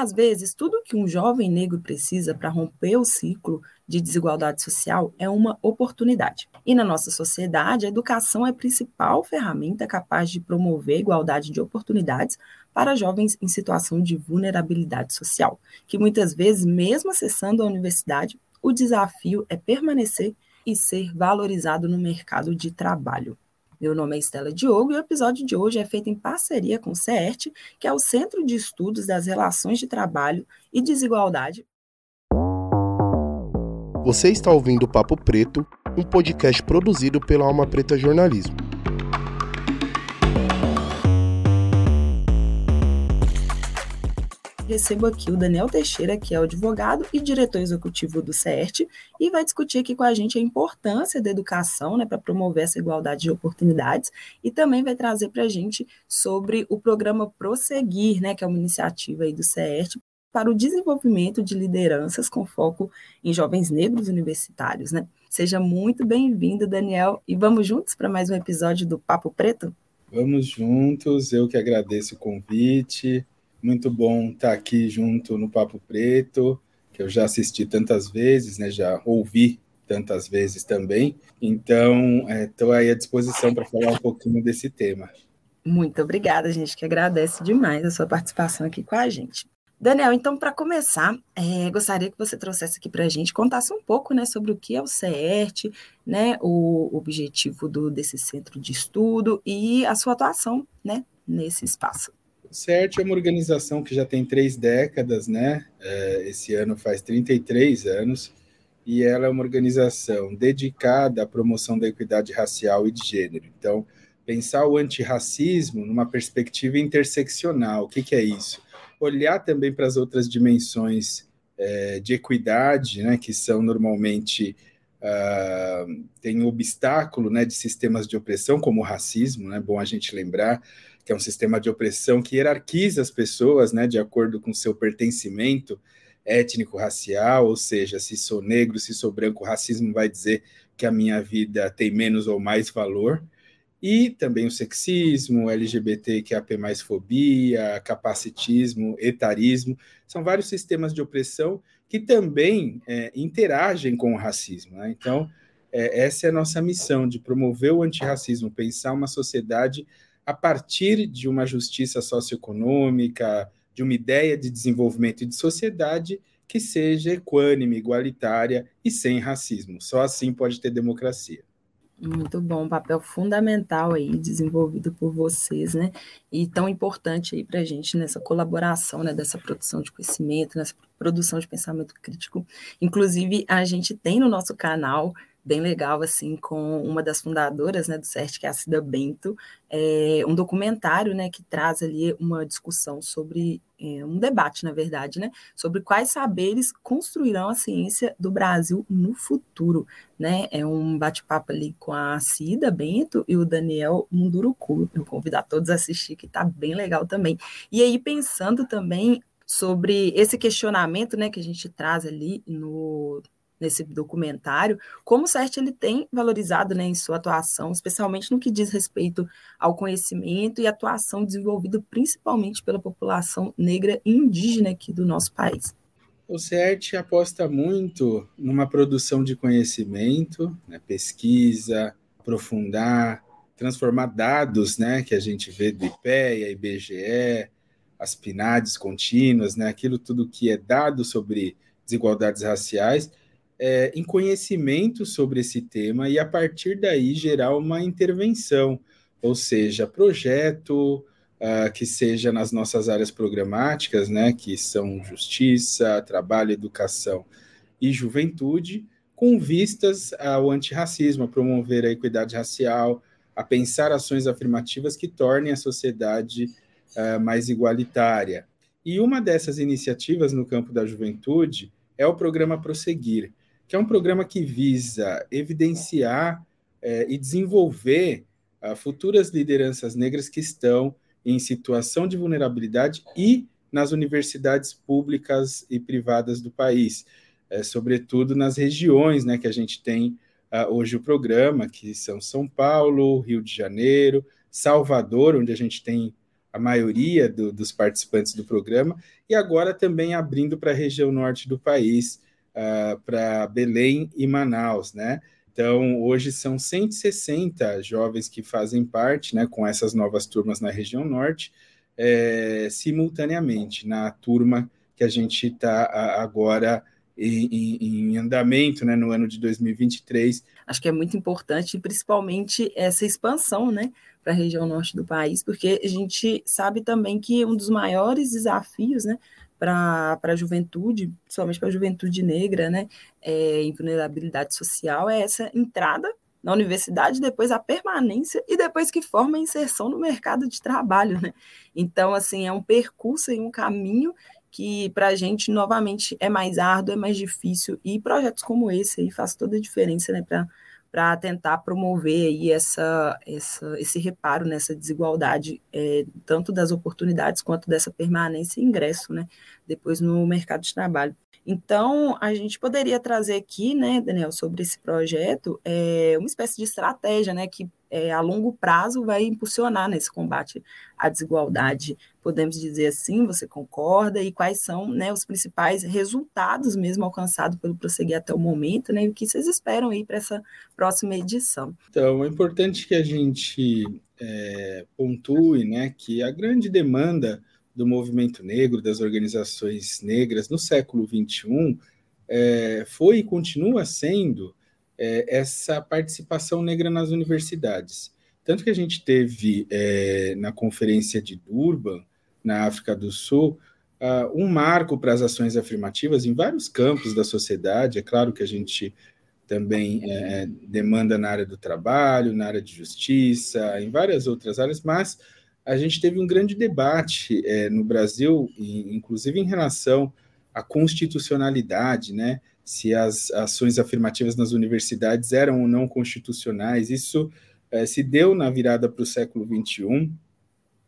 Às vezes, tudo que um jovem negro precisa para romper o ciclo de desigualdade social é uma oportunidade. E na nossa sociedade, a educação é a principal ferramenta capaz de promover igualdade de oportunidades para jovens em situação de vulnerabilidade social, que muitas vezes, mesmo acessando a universidade, o desafio é permanecer e ser valorizado no mercado de trabalho. Meu nome é Estela Diogo e o episódio de hoje é feito em parceria com o CERT, que é o Centro de Estudos das Relações de Trabalho e Desigualdade. Você está ouvindo o Papo Preto, um podcast produzido pela Alma Preta Jornalismo. Recebo aqui o Daniel Teixeira, que é o advogado e diretor executivo do CERT, e vai discutir aqui com a gente a importância da educação né, para promover essa igualdade de oportunidades e também vai trazer para a gente sobre o programa Prosseguir, né, que é uma iniciativa aí do CERT para o desenvolvimento de lideranças com foco em jovens negros universitários. Né? Seja muito bem-vindo, Daniel, e vamos juntos para mais um episódio do Papo Preto? Vamos juntos, eu que agradeço o convite. Muito bom estar aqui junto no Papo Preto, que eu já assisti tantas vezes, né? Já ouvi tantas vezes também. Então, estou é, aí à disposição para falar um pouquinho desse tema. Muito obrigada, gente, que agradece demais a sua participação aqui com a gente. Daniel, então, para começar, é, gostaria que você trouxesse aqui para a gente, contasse um pouco né, sobre o que é o CERT, né, o objetivo do, desse centro de estudo e a sua atuação né, nesse espaço. O CERT é uma organização que já tem três décadas, né? É, esse ano faz 33 anos, e ela é uma organização dedicada à promoção da equidade racial e de gênero. Então, pensar o antirracismo numa perspectiva interseccional, o que, que é isso? Olhar também para as outras dimensões é, de equidade, né, que são normalmente uh, tem obstáculo né, de sistemas de opressão, como o racismo, né, bom a gente lembrar, que é um sistema de opressão que hierarquiza as pessoas, né, de acordo com seu pertencimento étnico-racial, ou seja, se sou negro, se sou branco, o racismo vai dizer que a minha vida tem menos ou mais valor. E também o sexismo, LGBT, que é a fobia, capacitismo, etarismo, são vários sistemas de opressão que também é, interagem com o racismo. Né? Então, é, essa é a nossa missão, de promover o antirracismo, pensar uma sociedade a partir de uma justiça socioeconômica, de uma ideia de desenvolvimento de sociedade que seja equânime, igualitária e sem racismo. Só assim pode ter democracia. Muito bom, papel fundamental aí desenvolvido por vocês, né? E tão importante aí para a gente nessa colaboração, né? Dessa produção de conhecimento, nessa produção de pensamento crítico. Inclusive, a gente tem no nosso canal bem legal, assim, com uma das fundadoras, né, do CERT, que é a Cida Bento, é, um documentário, né, que traz ali uma discussão sobre, é, um debate, na verdade, né, sobre quais saberes construirão a ciência do Brasil no futuro, né, é um bate-papo ali com a Cida Bento e o Daniel Munduruku, eu convido a todos a assistir, que está bem legal também. E aí, pensando também sobre esse questionamento, né, que a gente traz ali no nesse documentário, como o CERT ele tem valorizado né, em sua atuação, especialmente no que diz respeito ao conhecimento e atuação desenvolvida principalmente pela população negra e indígena aqui do nosso país. O CERT aposta muito numa produção de conhecimento, né, pesquisa, aprofundar, transformar dados né, que a gente vê do IPEA, IBGE, as PNADs contínuas, né, aquilo tudo que é dado sobre desigualdades raciais, é, em conhecimento sobre esse tema e, a partir daí, gerar uma intervenção, ou seja, projeto uh, que seja nas nossas áreas programáticas, né, que são justiça, trabalho, educação e juventude, com vistas ao antirracismo, a promover a equidade racial, a pensar ações afirmativas que tornem a sociedade uh, mais igualitária. E uma dessas iniciativas no campo da juventude é o programa Prosseguir, que é um programa que visa evidenciar é, e desenvolver uh, futuras lideranças negras que estão em situação de vulnerabilidade e nas universidades públicas e privadas do país, é, sobretudo nas regiões né, que a gente tem uh, hoje o programa, que são São Paulo, Rio de Janeiro, Salvador, onde a gente tem a maioria do, dos participantes do programa, e agora também abrindo para a região norte do país, uh, para Belém e Manaus, né? Então, hoje são 160 jovens que fazem parte, né, com essas novas turmas na região norte, é, simultaneamente, na turma que a gente está agora em, em, andamento né, no ano de 2023. Acho que é muito importante, principalmente essa expansão né, para a região norte do país, porque a gente sabe também que um dos maiores desafios né, para a juventude, principalmente para a juventude negra, né, é, em vulnerabilidade social, é essa entrada na universidade, depois a permanência e depois que forma a inserção no mercado de trabalho, né? Então, assim, é um percurso e um caminho que para a gente, novamente, é mais árduo, é mais difícil, e projetos como esse aí faz toda a diferença, né, para tentar promover aí essa, essa, esse reparo nessa desigualdade, é, tanto das oportunidades quanto dessa permanência e ingresso, né, depois no mercado de trabalho. Então, a gente poderia trazer aqui, né, Daniel, sobre esse projeto, é, uma espécie de estratégia, né, que é, a longo prazo vai impulsionar nesse combate à desigualdade. Podemos dizer assim, você concorda? E quais são né, os principais resultados mesmo alcançados pelo Prosseguir até o momento, né? E o que vocês esperam aí para essa próxima edição? Então, é importante que a gente é, pontue né, que a grande demanda do movimento negro, das organizações negras no século XXI, é, foi e continua sendo é, essa participação negra nas universidades. Tanto que a gente teve é, na conferência de Durban, na África do Sul, uh, um marco para as ações afirmativas em vários campos da sociedade. É claro que a gente também é, demanda na área do trabalho, na área de justiça, em várias outras áreas, mas a gente teve um grande debate é, no Brasil, inclusive em relação à constitucionalidade, né? Se as ações afirmativas nas universidades eram ou não constitucionais. Isso é, se deu na virada para o século XXI,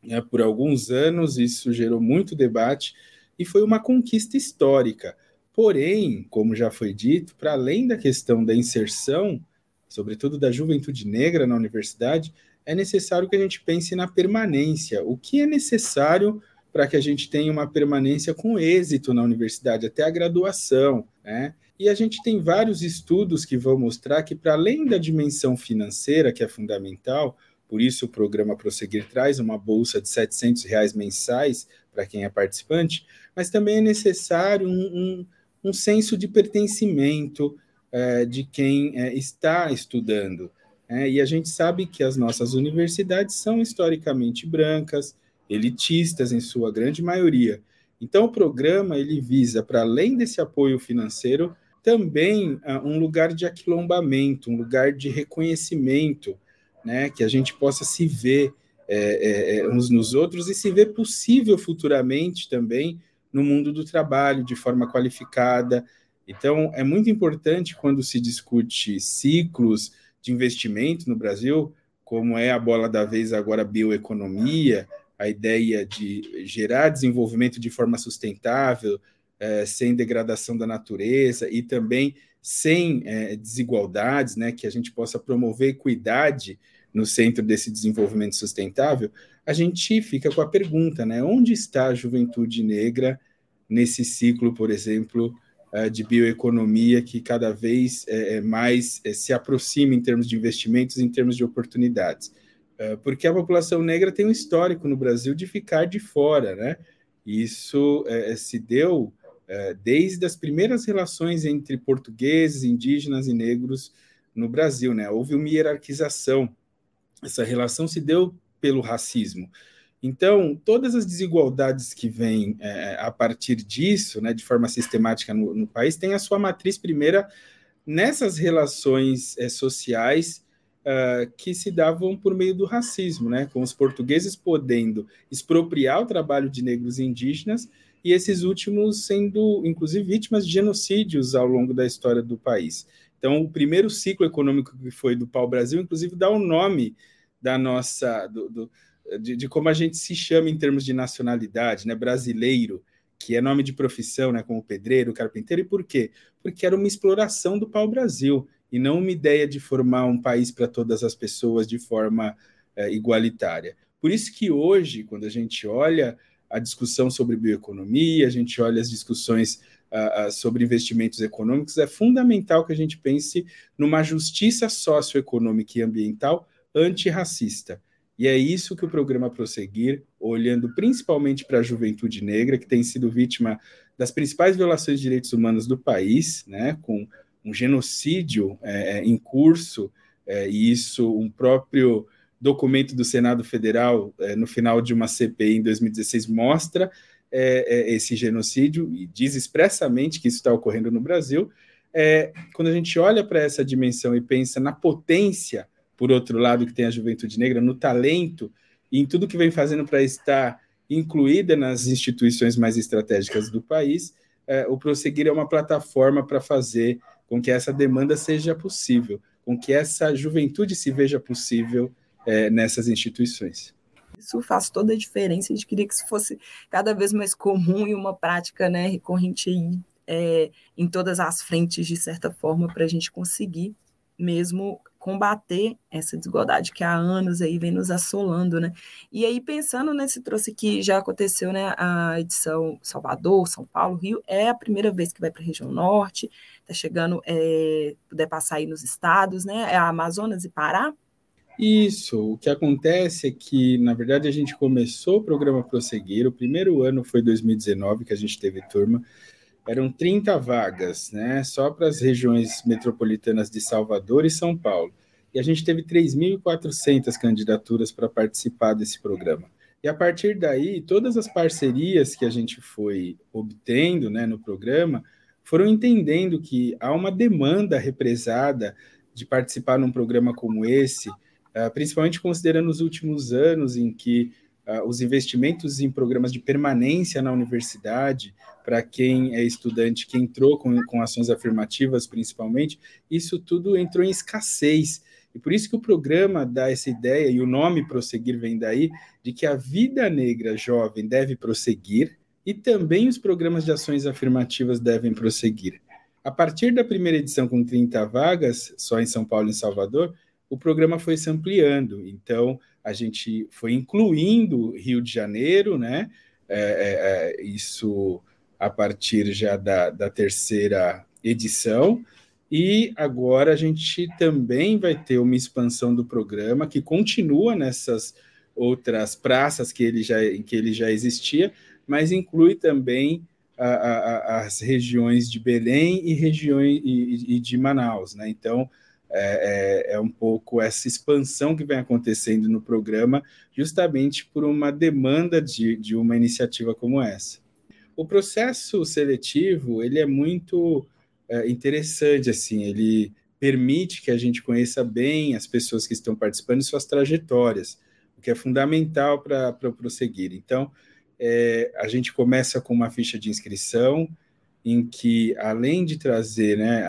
né, por alguns anos, isso gerou muito debate e foi uma conquista histórica. Porém, como já foi dito, para além da questão da inserção, sobretudo da juventude negra na universidade, é necessário que a gente pense na permanência. O que é necessário para que a gente tenha uma permanência com êxito na universidade, até a graduação, né? E a gente tem vários estudos que vão mostrar que, para além da dimensão financeira, que é fundamental, por isso o programa Prosseguir traz uma bolsa de 700 reais mensais para quem é participante, mas também é necessário um, um, um senso de pertencimento é, de quem é, está estudando. É, e a gente sabe que as nossas universidades são historicamente brancas, elitistas em sua grande maioria. Então, o programa ele visa, para além desse apoio financeiro, também uh, um lugar de aquilombamento, um lugar de reconhecimento, né, que a gente possa se ver é, é, é, uns nos outros e se ver possível futuramente também no mundo do trabalho de forma qualificada. Então, é muito importante quando se discute ciclos de investimento no Brasil, como é a bola da vez agora bioeconomia, a ideia de gerar desenvolvimento de forma sustentável, é, sem degradação da natureza e também sem é, desigualdades, né, que a gente possa promover equidade no centro desse desenvolvimento sustentável, a gente fica com a pergunta, né, onde está a juventude negra nesse ciclo, por exemplo, é, de bioeconomia que cada vez é, é mais se aproxima em termos de investimentos, em termos de oportunidades. Porque a população negra tem um histórico no Brasil de ficar de fora, né? Isso se deu desde as primeiras relações entre portugueses, indígenas e negros no Brasil, né? Houve uma hierarquização. Essa relação se deu pelo racismo. Então, todas as desigualdades que vêm é, a partir disso, né, de forma sistemática no, no, país, têm a sua matriz primeira nessas relações é, sociais uh, que se davam por meio do racismo, né, com os portugueses podendo expropriar o trabalho de negros e indígenas e esses últimos sendo, inclusive, vítimas de genocídios ao longo da história do país. Então, o primeiro ciclo econômico que foi do pau-brasil, inclusive, dá o nome da nossa... Do, do, de, de, como a gente se chama em termos de nacionalidade, né? Brasileiro, que é nome de profissão, né? Como pedreiro, carpinteiro. E por quê? Porque era uma exploração do pau-brasil e não uma ideia de formar um país para todas as pessoas de forma é, igualitária. Por isso que hoje, quando a gente olha a discussão sobre bioeconomia, a gente olha as discussões uh, sobre investimentos econômicos, é fundamental que a gente pense numa justiça socioeconômica e ambiental antirracista. E é isso que o programa Prosseguir, olhando principalmente para a juventude negra, que tem sido vítima das principais violações de direitos humanos do país, né, com um genocídio é, é em curso, é, e isso um próprio documento do Senado Federal, é, no final de uma CPI em 2016, mostra é, é, esse genocídio e diz expressamente que isso está ocorrendo no Brasil. É, quando a gente olha para essa dimensão e pensa na potência, por outro lado, que tem a juventude negra, no talento e em tudo que vem fazendo para estar incluída nas instituições mais estratégicas do país, é, o Prosseguir é uma plataforma para fazer com que essa demanda seja possível, com que essa juventude se veja possível é, nessas instituições. Isso faz toda a diferença. A gente queria que isso fosse cada vez mais comum e uma prática né, recorrente aí, é, em todas as frentes, de certa forma, para a gente conseguir mesmo combater essa desigualdade que há anos aí vem nos assolando, né? E aí pensando nesse trouxe que já aconteceu, né, a edição Salvador, São Paulo, Rio, é a primeira vez que vai para a região norte, está chegando, é, puder passar aí nos estados, né? É Amazonas e Pará, isso, o que acontece é que, na verdade, a gente começou o programa Prosseguir, o primeiro ano foi 2019 que a gente teve turma, eram 30 vagas, né, só para as regiões metropolitanas de Salvador e São Paulo. E a gente teve 3.400 candidaturas para participar desse programa. E a partir daí, todas as parcerias que a gente foi obtendo né, no programa foram entendendo que há uma demanda represada de participar num programa como esse, principalmente considerando os últimos anos em que uh, os investimentos em programas de permanência na universidade, para quem é estudante, que entrou com, com ações afirmativas principalmente, isso tudo entrou em escassez. E por isso que o programa dá essa ideia, e o nome Prosseguir vem daí, de que a vida negra jovem deve prosseguir e também os programas de ações afirmativas devem prosseguir. A partir da primeira edição, com 30 vagas, só em São Paulo e Salvador, o programa foi se ampliando. Então, a gente foi incluindo Rio de Janeiro, né? É, é, é, isso a partir já da, da terceira edição. E agora a gente também vai ter uma expansão do programa que continua nessas outras praças que ele já, em que ele já existia, mas inclui também a, a, as regiões de Belém e regiões e, e de Manaus, né? Então é, é, é, um pouco essa expansão que vem acontecendo no programa, justamente por uma demanda de, de uma iniciativa como essa. O processo seletivo ele é muito é, interessante, assim, ele permite que a gente conheça bem as pessoas que estão participando e suas trajetórias, o que é fundamental para prosseguir. Então, é, a gente começa com uma ficha de inscrição, em que, além de trazer né,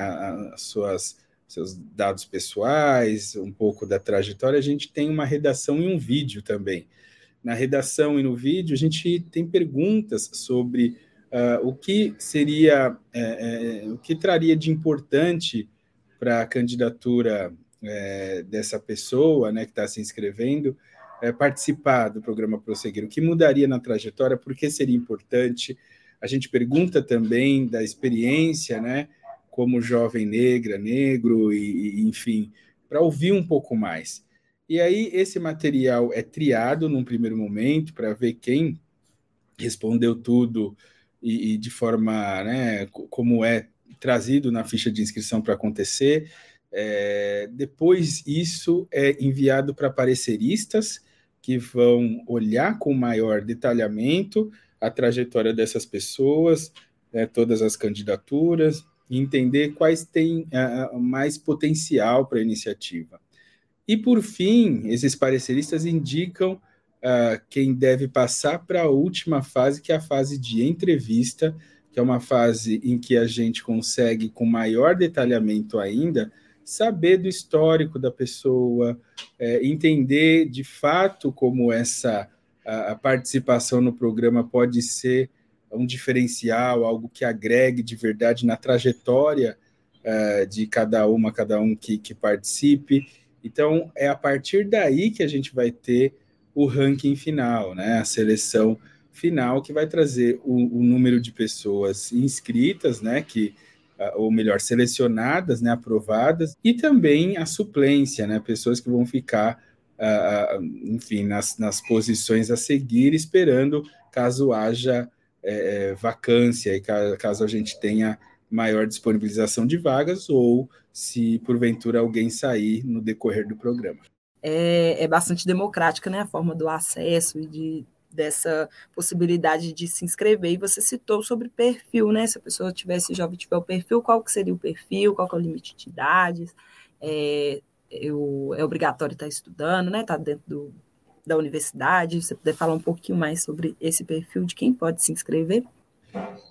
as suas seus dados pessoais, um pouco da trajetória, a gente tem uma redação e um vídeo também. Na redação e no vídeo, a gente tem perguntas sobre uh, o que seria, é, é, o que traria de importante para a candidatura é, dessa pessoa né, que está se inscrevendo é, participar do programa Prosseguir, o que mudaria na trajetória, por que seria importante. A gente pergunta também da experiência, né? Como jovem negra, negro, e, e enfim, para ouvir um pouco mais. E aí esse material é triado num primeiro momento para ver quem respondeu tudo e, e de forma, né, como é trazido na ficha de inscrição para acontecer. É, depois isso é enviado para pareceristas que vão olhar com maior detalhamento a trajetória dessas pessoas, né, todas as candidaturas, entender quais têm uh, mais potencial para a iniciativa. E, por fim, esses pareceristas indicam uh, quem deve passar para a última fase, que é a fase de entrevista, que é uma fase em que a gente consegue, com maior detalhamento ainda, saber do histórico da pessoa, é, entender de fato como essa a, a participação no programa pode ser um diferencial, algo que agregue de verdade na trajetória uh, de cada uma, cada um que, que participe. Então, é a partir daí que a gente vai ter o ranking final, né? A seleção final que vai trazer o, o número de pessoas inscritas, né? Que ou melhor, selecionadas, né, aprovadas, e também a suplência, né, pessoas que vão ficar, uh, enfim, nas, nas posições a seguir, esperando caso haja é, vacância e caso a gente tenha maior disponibilização de vagas ou se porventura alguém sair no decorrer do programa. É, é bastante democrática né, a forma do acesso e de, dessa possibilidade de se inscrever. E você citou sobre perfil, né? Se a pessoa tivesse, jovem tiver o perfil, qual que seria o perfil, qual que é o limite de idades, é, eu, é obrigatório estar estudando, né? Estar tá dentro do, da universidade. Você puder falar um pouquinho mais sobre esse perfil de quem pode se inscrever.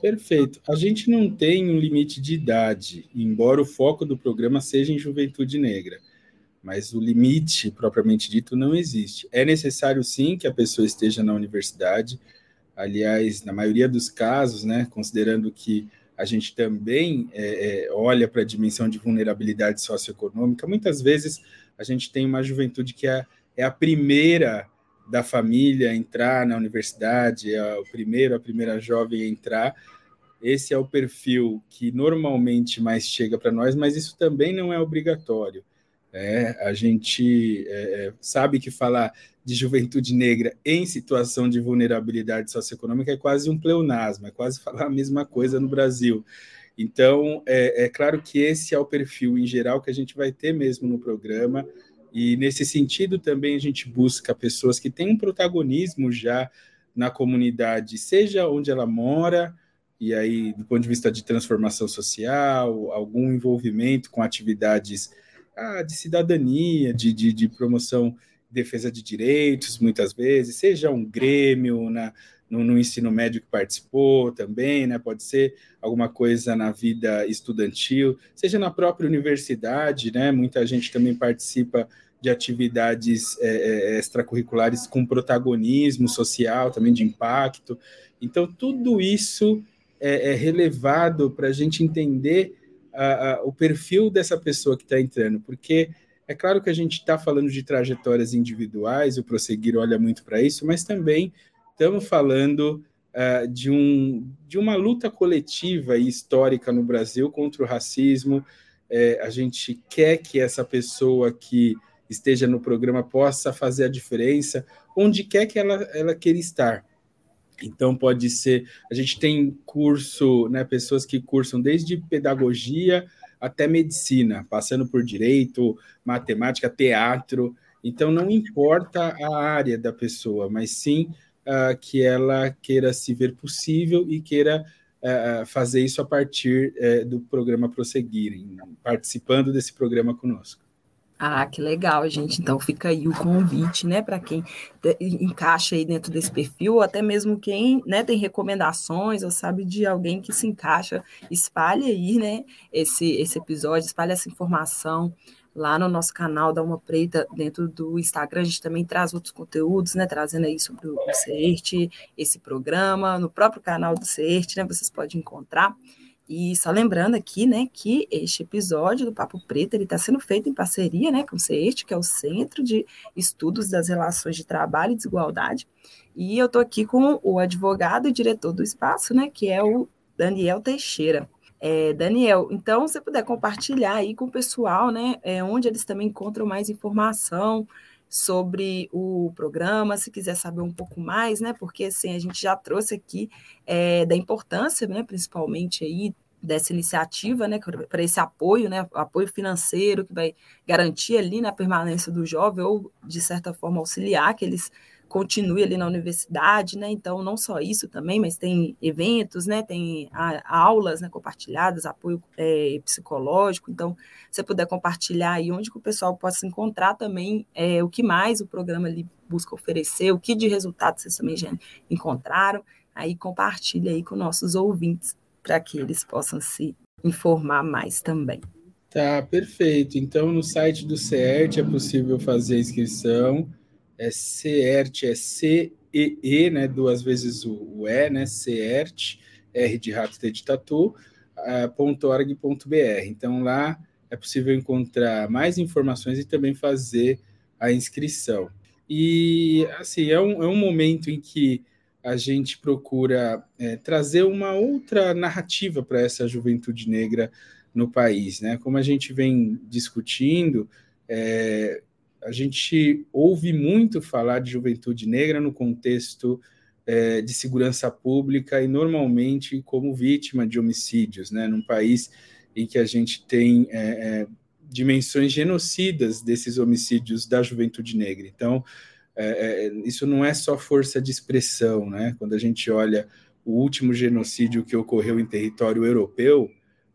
Perfeito. A gente não tem um limite de idade, embora o foco do programa seja em juventude negra, mas o limite propriamente dito não existe. É necessário sim que a pessoa esteja na universidade. Aliás, na maioria dos casos, né, considerando que a gente também é, é, olha para a dimensão de vulnerabilidade socioeconômica, muitas vezes a gente tem uma juventude que é, é a primeira da família entrar na universidade, é o primeiro, a primeira jovem a entrar. Esse é o perfil que normalmente mais chega para nós, mas isso também não é obrigatório. É, a gente é, é, sabe que falar de juventude negra em situação de vulnerabilidade socioeconômica é quase um pleonasmo, é quase falar a mesma coisa no Brasil. Então, é, é claro que esse é o perfil em geral que a gente vai ter mesmo no programa. E nesse sentido também a gente busca pessoas que têm um protagonismo já na comunidade, seja onde ela mora, e aí do ponto de vista de transformação social, algum envolvimento com atividades ah, de cidadania, de, de, de promoção defesa de direitos, muitas vezes, seja um grêmio na, no, no, ensino médio que participou também, né? Pode ser alguma coisa na vida estudantil, seja na própria universidade, né? Muita gente também participa de atividades é, é, extracurriculares com protagonismo social, também de impacto. Então, tudo isso é, é relevado para a gente entender a, a, o perfil dessa pessoa que está entrando, porque é claro que a gente está falando de trajetórias individuais, o Prosseguir olha muito para isso, mas também estamos falando uh, de, um, de uma luta coletiva e histórica no Brasil contra o racismo. É, a gente quer que essa pessoa que esteja no programa possa fazer a diferença onde quer que ela, ela queira estar. Então, pode ser. A gente tem curso, né, pessoas que cursam desde pedagogia até medicina, passando por direito, matemática, teatro. Então, não importa a área da pessoa, mas sim uh, que ela queira se ver possível e queira uh, fazer isso a partir uh, do programa Prosseguir, participando desse programa conosco. Ah, que legal, gente. Então fica aí o convite, né, para quem encaixa aí dentro desse perfil, ou até mesmo quem, né, tem recomendações ou sabe de alguém que se encaixa, espalhe aí, né, esse esse episódio, espalhe essa informação lá no nosso canal da Uma Preta, dentro do Instagram, a gente também traz outros conteúdos, né, trazendo aí sobre o CERT, esse programa, no próprio canal do CERT, né, vocês podem encontrar. E só lembrando aqui, né, que este episódio do Papo Preto ele está sendo feito em parceria, né, com o CEST, que é o Centro de Estudos das Relações de Trabalho e Desigualdade. E eu estou aqui com o advogado e diretor do espaço, né, que é o Daniel Teixeira. É, Daniel, então, se puder compartilhar aí com o pessoal, né, é, onde eles também encontram mais informação sobre o programa, se quiser saber um pouco mais, né, porque assim, a gente já trouxe aqui é, da importância, né, principalmente aí dessa iniciativa, né, para esse apoio, né, apoio financeiro que vai garantir ali na permanência do jovem ou de certa forma auxiliar que eles continue ali na universidade, né? Então, não só isso também, mas tem eventos, né? Tem a, aulas né, compartilhadas, apoio é, psicológico. Então, se você puder compartilhar aí onde que o pessoal possa encontrar também é, o que mais o programa ali busca oferecer, o que de resultados vocês também já encontraram, aí compartilha aí com nossos ouvintes para que eles possam se informar mais também. Tá, perfeito. Então, no site do CERT é possível fazer a inscrição é CERT, é C-E-E, né, duas vezes o, o E, né, CERT, R de rato, T de tatu, uh, .org.br. Então, lá é possível encontrar mais informações e também fazer a inscrição. E, assim, é um, é um momento em que a gente procura é, trazer uma outra narrativa para essa juventude negra no país. Né? Como a gente vem discutindo, é, a gente ouve muito falar de juventude negra no contexto é, de segurança pública e normalmente como vítima de homicídios, né? num país em que a gente tem é, é, dimensões genocidas desses homicídios da juventude negra. Então, é, é, isso não é só força de expressão, né? Quando a gente olha o último genocídio que ocorreu em território europeu,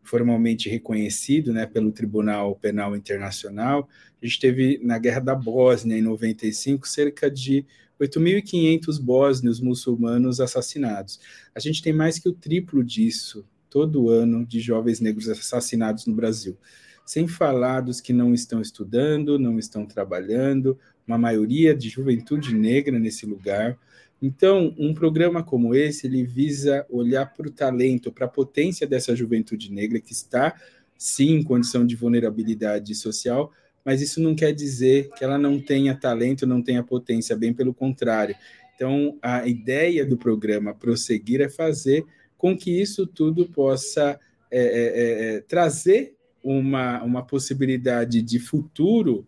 formalmente reconhecido né, pelo Tribunal Penal Internacional. A gente teve na Guerra da Bósnia, em 95, cerca de 8.500 bósnios muçulmanos assassinados. A gente tem mais que o triplo disso todo ano de jovens negros assassinados no Brasil. Sem falar dos que não estão estudando, não estão trabalhando, uma maioria de juventude negra nesse lugar. Então, um programa como esse, ele visa olhar para o talento, para a potência dessa juventude negra que está, sim, em condição de vulnerabilidade social, mas isso não quer dizer que ela não tenha talento, não tenha potência, bem pelo contrário. Então, a ideia do programa Prosseguir é fazer com que isso tudo possa é, é, é, é trazer uma, uma possibilidade de futuro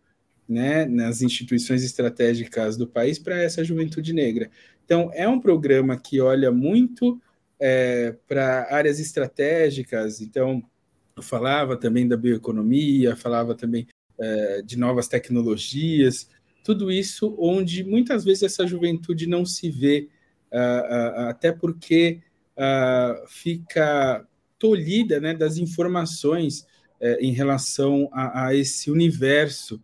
né, nas instituições estratégicas do país para essa juventude negra. Então, é um programa que olha muito é, para áreas estratégicas. Então, eu falava também da bioeconomia, falava também é, de novas tecnologias, tudo isso onde muitas vezes essa juventude não se vê, uh, uh, até porque uh, fica tolhida né, das informações eh, em relação a, a, esse universo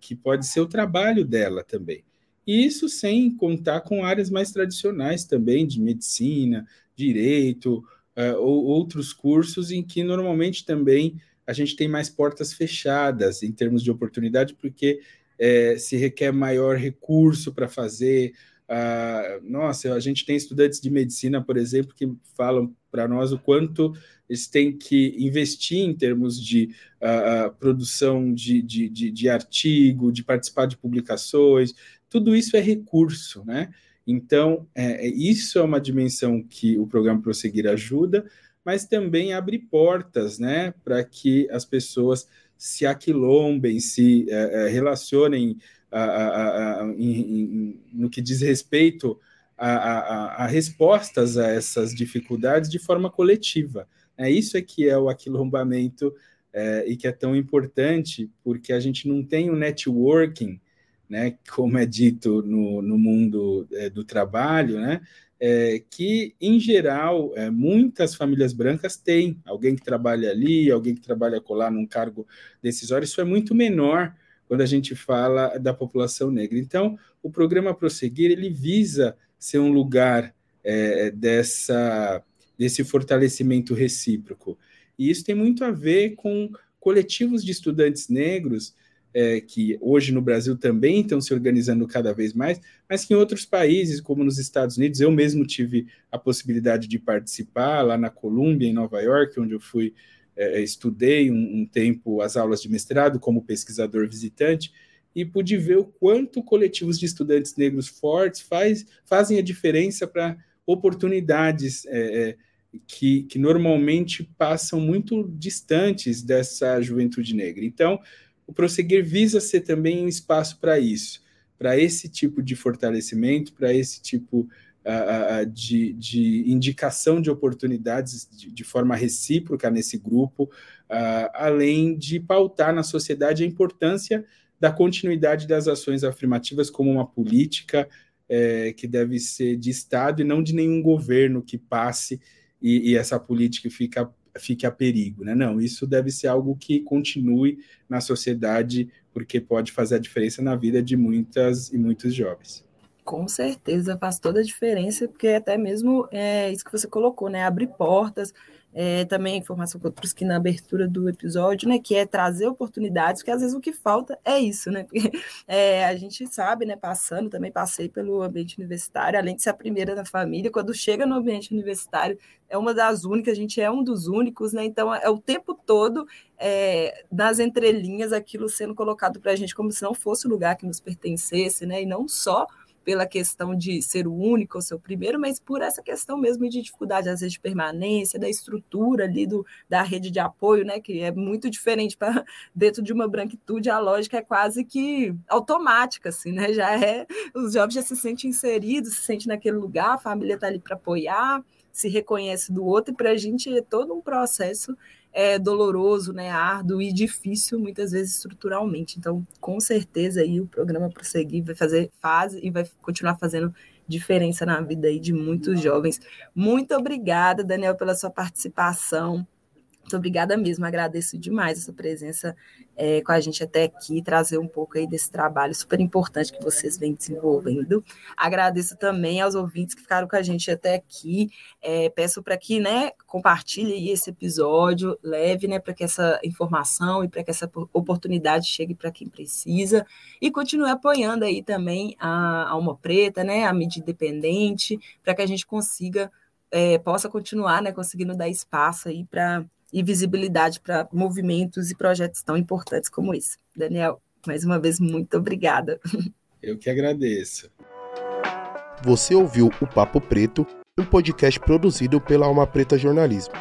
que pode ser o trabalho dela também. E isso sem contar com áreas mais tradicionais também, de medicina, direito, uh, ou outros cursos em que normalmente também a gente tem mais portas fechadas em termos de oportunidade, porque é, se requer maior recurso para fazer. Uh, nossa, a gente tem estudantes de medicina, por exemplo, que falam para nós o quanto eles têm que investir em termos de uh, produção de, de, de, de artigo, de participar de publicações, tudo isso é recurso, né? Então, é, é, isso é uma dimensão que o programa Prosseguir ajuda, mas também abre portas, né, para que as pessoas se aquilombem, se é, é relacionem a, a, a, em, em, no que diz respeito a, respostas a essas dificuldades de forma coletiva. É isso é que é o aquilombamento é, e que é tão importante, porque a gente não tem o um networking né, como é dito no, no mundo é, do trabalho, né, é, que, em geral, é, muitas famílias brancas têm alguém que trabalha ali, alguém que trabalha colar num cargo decisório, isso é muito menor quando a gente fala da população negra. Então, o programa Prosseguir, ele visa ser um lugar é, dessa, desse fortalecimento recíproco. E isso tem muito a ver com coletivos de estudantes negros é, que hoje no Brasil também estão se organizando cada vez mais, mas que em outros países, como nos Estados Unidos, eu mesmo tive a possibilidade de participar lá na Colômbia, em Nova York, onde eu fui é, estudei um, um, tempo as aulas de mestrado como pesquisador visitante e pude ver o quanto coletivos de estudantes negros fortes faz, fazem a diferença para oportunidades é, é, que, que normalmente passam muito distantes dessa juventude negra. Então, o Prosseguir visa ser também um espaço para isso, para esse tipo de fortalecimento, para esse tipo uh, de, de, indicação de oportunidades de, de, forma recíproca nesse grupo, uh, além de pautar na sociedade a importância da continuidade das ações afirmativas como uma política é, que deve ser de Estado e não de nenhum governo que passe e, e essa política fica fique a perigo, né? Não, isso deve ser algo que continue na sociedade, porque pode fazer a diferença na vida de muitas e muitos jovens. Com certeza faz toda a diferença, porque até mesmo é isso que você colocou, né? Abrir portas, é, também informação que eu trouxe aqui na abertura do episódio, né, que é trazer oportunidades, porque às vezes o que falta é isso, né, porque é, a gente sabe, né, passando, também passei pelo ambiente universitário, além de ser a primeira da família, quando chega no ambiente universitário, é uma das únicas, a gente é um dos únicos, né, então é o tempo todo é, nas entrelinhas aquilo sendo colocado para a gente como se não fosse o lugar que nos pertencesse, né, e não só pela questão de ser o único ou ser o primeiro, mas por essa questão mesmo de dificuldade, às vezes, de permanência, da estrutura ali do, da rede de apoio, né, que é muito diferente para dentro de uma branquitude, a lógica é quase que automática, assim, né? Já é, os jovens já se sentem inseridos, se sentem naquele lugar, a família está ali para apoiar, se reconhece do outro, e para a gente é todo um processo é doloroso, né, árduo e difícil muitas vezes estruturalmente. Então, com certeza aí o programa prosseguir vai fazer fase e vai continuar fazendo diferença na vida aí de muitos jovens. Muito obrigada, Daniel, pela sua participação. Muito obrigada mesmo, agradeço demais essa presença é, com a gente até aqui, trazer um pouco aí desse trabalho super importante que vocês vêm desenvolvendo. Agradeço também aos ouvintes que ficaram com a gente até aqui. É, peço para que né, compartilhe esse episódio, leve né, para que essa informação e para que essa oportunidade chegue para quem precisa e continue apoiando aí também a Alma Preta, né, a mídia independente, para que a gente consiga, é, possa continuar né, conseguindo dar espaço aí para e visibilidade para movimentos e projetos tão importantes como esse. Daniel, mais uma vez, muito obrigada. Eu que agradeço. Você ouviu o Papo Preto, um podcast produzido pela Alma Preta Jornalismo.